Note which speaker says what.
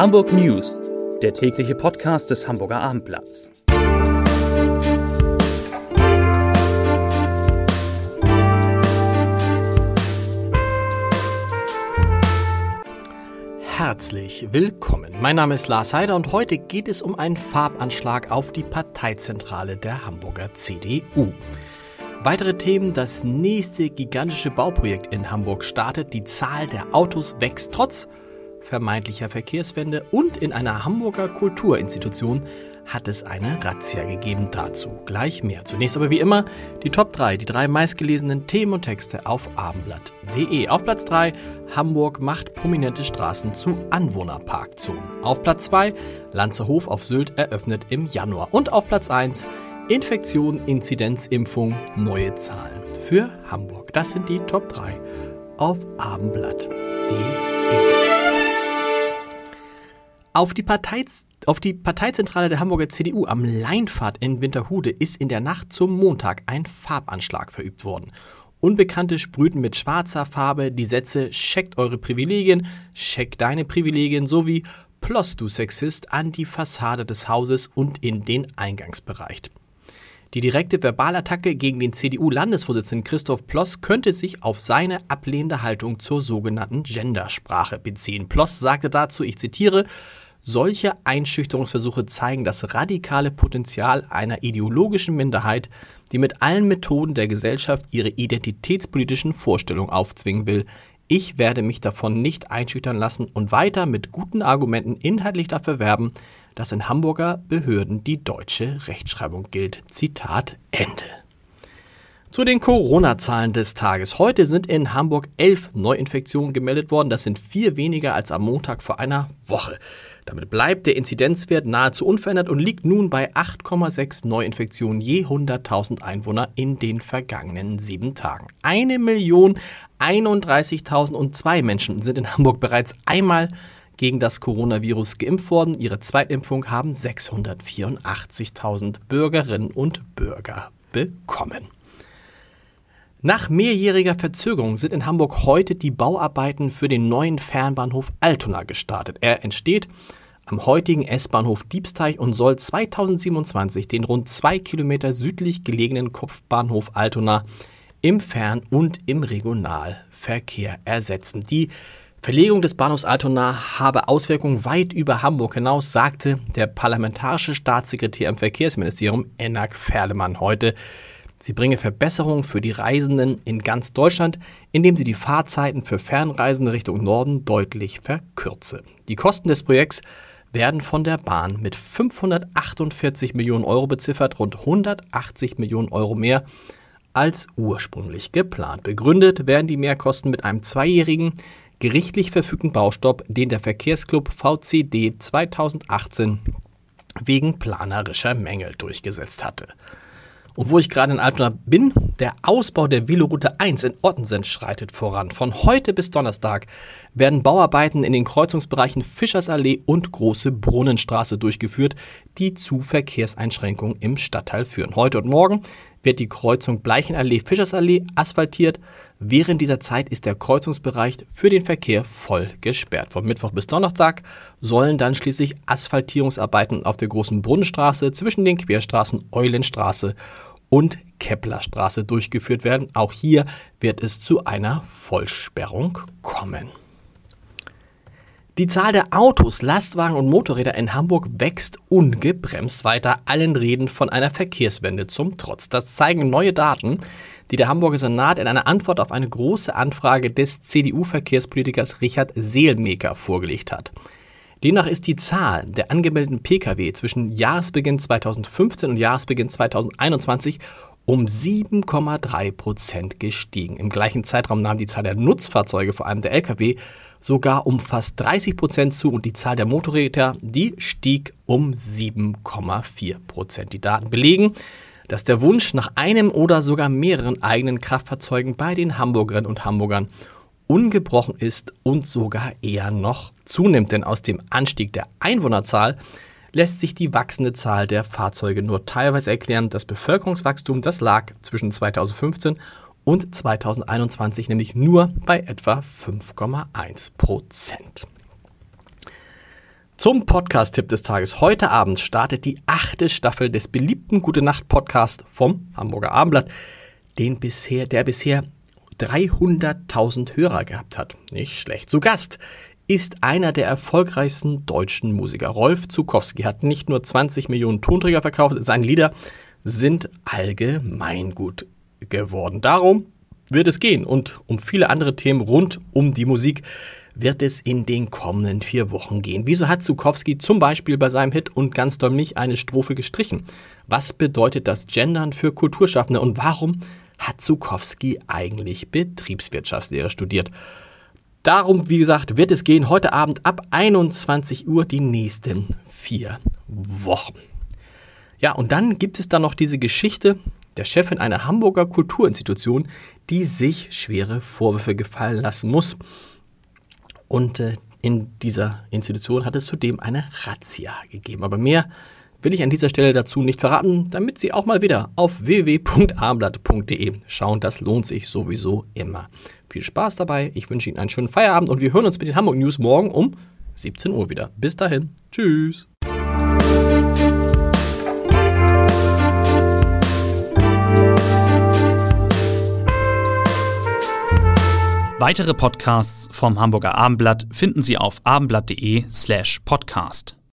Speaker 1: Hamburg News, der tägliche Podcast des Hamburger Abendblatts.
Speaker 2: Herzlich willkommen. Mein Name ist Lars Heider und heute geht es um einen Farbanschlag auf die Parteizentrale der Hamburger CDU. Weitere Themen, das nächste gigantische Bauprojekt in Hamburg startet, die Zahl der Autos wächst trotz vermeintlicher Verkehrswende und in einer Hamburger Kulturinstitution hat es eine Razzia gegeben. Dazu gleich mehr. Zunächst aber wie immer die Top 3, die drei meistgelesenen Themen und Texte auf abendblatt.de. Auf Platz 3 Hamburg macht prominente Straßen zu Anwohnerparkzonen. Auf Platz 2 Lanzerhof auf Sylt eröffnet im Januar. Und auf Platz 1 Infektion, Inzidenz, Impfung, neue Zahlen für Hamburg. Das sind die Top 3 auf abendblatt.de. Auf die, Partei, auf die Parteizentrale der Hamburger CDU am Leinpfad in Winterhude ist in der Nacht zum Montag ein Farbanschlag verübt worden. Unbekannte sprühten mit schwarzer Farbe die Sätze Checkt eure Privilegien, check deine Privilegien sowie Ploss du Sexist an die Fassade des Hauses und in den Eingangsbereich. Die direkte Verbalattacke gegen den CDU-Landesvorsitzenden Christoph Ploss könnte sich auf seine ablehnende Haltung zur sogenannten Gendersprache beziehen. Ploss sagte dazu, ich zitiere, solche Einschüchterungsversuche zeigen das radikale Potenzial einer ideologischen Minderheit, die mit allen Methoden der Gesellschaft ihre identitätspolitischen Vorstellungen aufzwingen will. Ich werde mich davon nicht einschüchtern lassen und weiter mit guten Argumenten inhaltlich dafür werben, dass in Hamburger Behörden die deutsche Rechtschreibung gilt. Zitat Ende. Zu den Corona-Zahlen des Tages. Heute sind in Hamburg elf Neuinfektionen gemeldet worden. Das sind vier weniger als am Montag vor einer Woche. Damit bleibt der Inzidenzwert nahezu unverändert und liegt nun bei 8,6 Neuinfektionen je 100.000 Einwohner in den vergangenen sieben Tagen. Eine Million 31.002 Menschen sind in Hamburg bereits einmal gegen das Coronavirus geimpft worden. Ihre Zweitimpfung haben 684.000 Bürgerinnen und Bürger bekommen. Nach mehrjähriger Verzögerung sind in Hamburg heute die Bauarbeiten für den neuen Fernbahnhof Altona gestartet. Er entsteht am heutigen S-Bahnhof Diebsteich und soll 2027 den rund zwei Kilometer südlich gelegenen Kopfbahnhof Altona im Fern- und im Regionalverkehr ersetzen. Die Verlegung des Bahnhofs Altona habe Auswirkungen weit über Hamburg hinaus, sagte der parlamentarische Staatssekretär im Verkehrsministerium Enak Ferlemann heute. Sie bringe Verbesserungen für die Reisenden in ganz Deutschland, indem sie die Fahrzeiten für Fernreisende Richtung Norden deutlich verkürze. Die Kosten des Projekts werden von der Bahn mit 548 Millionen Euro beziffert, rund 180 Millionen Euro mehr als ursprünglich geplant. Begründet werden die Mehrkosten mit einem zweijährigen gerichtlich verfügten Baustopp, den der Verkehrsclub VCD 2018 wegen planerischer Mängel durchgesetzt hatte. Und wo ich gerade in Altona bin, der Ausbau der Veloroute 1 in Ottensen schreitet voran. Von heute bis Donnerstag werden Bauarbeiten in den Kreuzungsbereichen Fischersallee und Große Brunnenstraße durchgeführt, die zu Verkehrseinschränkungen im Stadtteil führen. Heute und morgen wird die Kreuzung Bleichenallee-Fischersallee asphaltiert. Während dieser Zeit ist der Kreuzungsbereich für den Verkehr voll gesperrt. Von Mittwoch bis Donnerstag sollen dann schließlich Asphaltierungsarbeiten auf der Großen Brunnenstraße zwischen den Querstraßen Eulenstraße und Keplerstraße durchgeführt werden. Auch hier wird es zu einer Vollsperrung kommen. Die Zahl der Autos, Lastwagen und Motorräder in Hamburg wächst ungebremst weiter, allen Reden von einer Verkehrswende zum Trotz. Das zeigen neue Daten, die der Hamburger Senat in einer Antwort auf eine große Anfrage des CDU-Verkehrspolitikers Richard Seelmeker vorgelegt hat. Demnach ist die Zahl der angemeldeten Pkw zwischen Jahresbeginn 2015 und Jahresbeginn 2021 um 7,3 Prozent gestiegen. Im gleichen Zeitraum nahm die Zahl der Nutzfahrzeuge, vor allem der Lkw, sogar um fast 30 Prozent zu und die Zahl der Motorräder, die stieg um 7,4 Prozent. Die Daten belegen, dass der Wunsch nach einem oder sogar mehreren eigenen Kraftfahrzeugen bei den Hamburgerinnen und Hamburgern ungebrochen ist und sogar eher noch zunimmt. Denn aus dem Anstieg der Einwohnerzahl lässt sich die wachsende Zahl der Fahrzeuge nur teilweise erklären. Das Bevölkerungswachstum, das lag zwischen 2015 und 2021 nämlich nur bei etwa 5,1 Prozent. Zum Podcast-Tipp des Tages. Heute Abend startet die achte Staffel des beliebten Gute Nacht Podcast vom Hamburger Abendblatt, den bisher, der bisher 300.000 Hörer gehabt hat. Nicht schlecht. Zu Gast ist einer der erfolgreichsten deutschen Musiker. Rolf Zukowski hat nicht nur 20 Millionen Tonträger verkauft, seine Lieder sind allgemeingut geworden. Darum wird es gehen und um viele andere Themen rund um die Musik wird es in den kommenden vier Wochen gehen. Wieso hat Zukowski zum Beispiel bei seinem Hit und ganz doll nicht eine Strophe gestrichen? Was bedeutet das Gendern für Kulturschaffende und warum hat Zukowski eigentlich Betriebswirtschaftslehre studiert? Darum, wie gesagt, wird es gehen heute Abend ab 21 Uhr die nächsten vier Wochen. Ja, und dann gibt es da noch diese Geschichte der Chefin einer Hamburger Kulturinstitution, die sich schwere Vorwürfe gefallen lassen muss. Und äh, in dieser Institution hat es zudem eine Razzia gegeben. Aber mehr will ich an dieser Stelle dazu nicht verraten, damit Sie auch mal wieder auf www.abendblatt.de schauen. Das lohnt sich sowieso immer. Viel Spaß dabei. Ich wünsche Ihnen einen schönen Feierabend und wir hören uns mit den Hamburg News morgen um 17 Uhr wieder. Bis dahin. Tschüss.
Speaker 1: Weitere Podcasts vom Hamburger Abendblatt finden Sie auf abendblatt.de slash podcast.